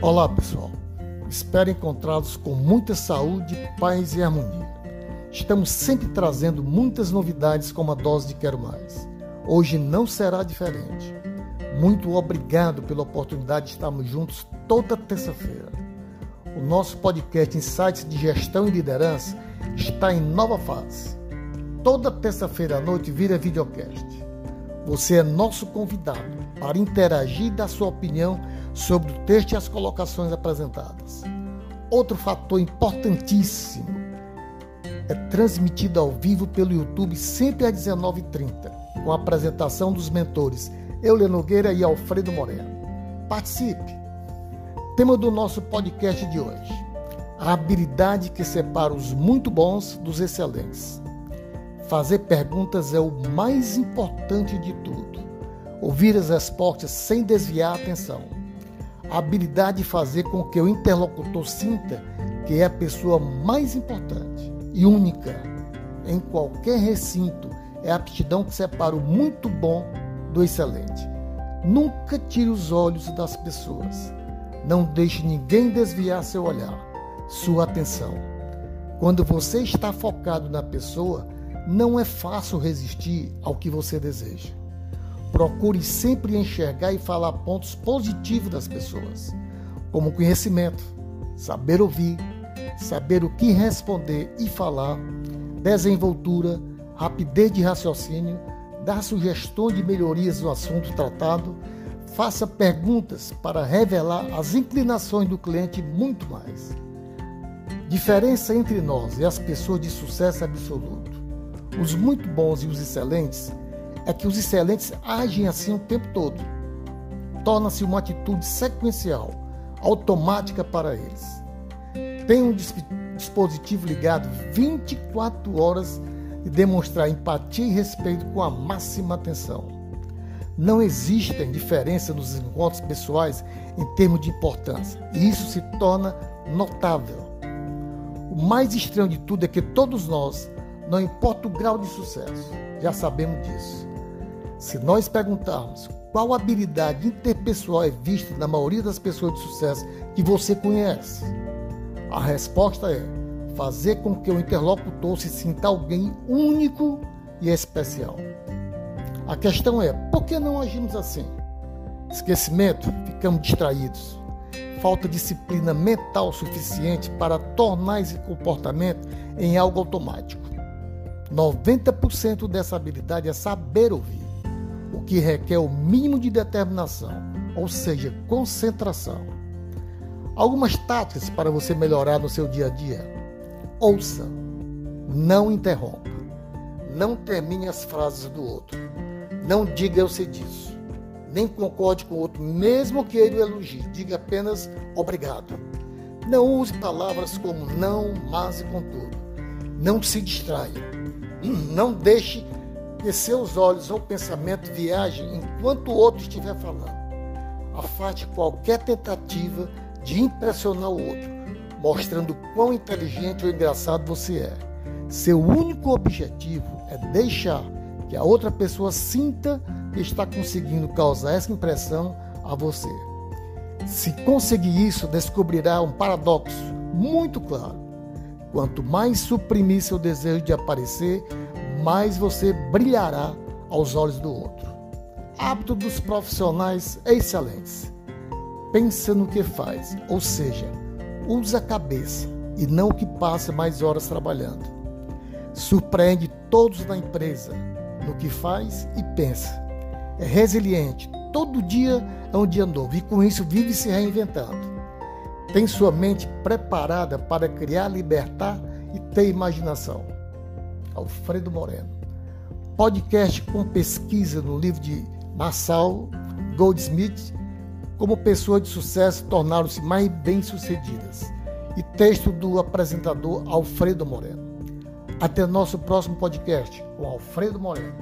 Olá, pessoal. Espero encontrá-los com muita saúde, paz e harmonia. Estamos sempre trazendo muitas novidades com uma dose de Quero Mais. Hoje não será diferente. Muito obrigado pela oportunidade de estarmos juntos toda terça-feira. O nosso podcast Insights de Gestão e Liderança está em nova fase. Toda terça-feira à noite vira videocast. Você é nosso convidado para interagir e dar sua opinião sobre o texto e as colocações apresentadas. Outro fator importantíssimo é transmitido ao vivo pelo YouTube sempre às 19h30, com a apresentação dos mentores Euler Nogueira e Alfredo Moreno. Participe! Tema do nosso podcast de hoje: a habilidade que separa os muito bons dos excelentes. Fazer perguntas é o mais importante de tudo. Ouvir as respostas sem desviar a atenção. A habilidade de fazer com que o interlocutor sinta que é a pessoa mais importante e única em qualquer recinto é a aptidão que separa o muito bom do excelente. Nunca tire os olhos das pessoas. Não deixe ninguém desviar seu olhar, sua atenção. Quando você está focado na pessoa, não é fácil resistir ao que você deseja. Procure sempre enxergar e falar pontos positivos das pessoas, como conhecimento, saber ouvir, saber o que responder e falar, desenvoltura, rapidez de raciocínio, dar sugestões de melhorias no assunto tratado Faça perguntas para revelar as inclinações do cliente e muito mais. Diferença entre nós e as pessoas de sucesso absoluto, os muito bons e os excelentes, é que os excelentes agem assim o tempo todo. Torna-se uma atitude sequencial, automática para eles. Tem um dispositivo ligado 24 horas e demonstrar empatia e respeito com a máxima atenção. Não existem diferenças nos encontros pessoais em termos de importância, e isso se torna notável. O mais estranho de tudo é que todos nós, não importa o grau de sucesso, já sabemos disso. Se nós perguntarmos qual habilidade interpessoal é vista na maioria das pessoas de sucesso que você conhece, a resposta é fazer com que o interlocutor se sinta alguém único e especial. A questão é, por que não agimos assim? Esquecimento, ficamos distraídos. Falta disciplina mental suficiente para tornar esse comportamento em algo automático. 90% dessa habilidade é saber ouvir, o que requer o mínimo de determinação, ou seja, concentração. Algumas táticas para você melhorar no seu dia a dia. Ouça, não interrompa, não termine as frases do outro não diga eu sei disso. Nem concorde com o outro, mesmo que ele o elogie. Diga apenas obrigado. Não use palavras como não, mas e contudo. Não se distraia. Não deixe que seus olhos ou pensamento viajem enquanto o outro estiver falando. Afaste qualquer tentativa de impressionar o outro, mostrando quão inteligente ou engraçado você é. Seu único objetivo é deixar que a outra pessoa sinta que está conseguindo causar essa impressão a você. Se conseguir isso, descobrirá um paradoxo muito claro. Quanto mais suprimir seu desejo de aparecer, mais você brilhará aos olhos do outro. Hábito dos profissionais excelentes. Pensa no que faz, ou seja, usa a cabeça e não o que passa mais horas trabalhando. Surpreende todos na empresa, no que faz e pensa. É resiliente. Todo dia é um dia novo e com isso vive se reinventando. Tem sua mente preparada para criar, libertar e ter imaginação. Alfredo Moreno. Podcast com pesquisa no livro de Marshall Goldsmith, como pessoas de sucesso tornaram-se mais bem-sucedidas. E texto do apresentador Alfredo Moreno. Até nosso próximo podcast com Alfredo Moreno.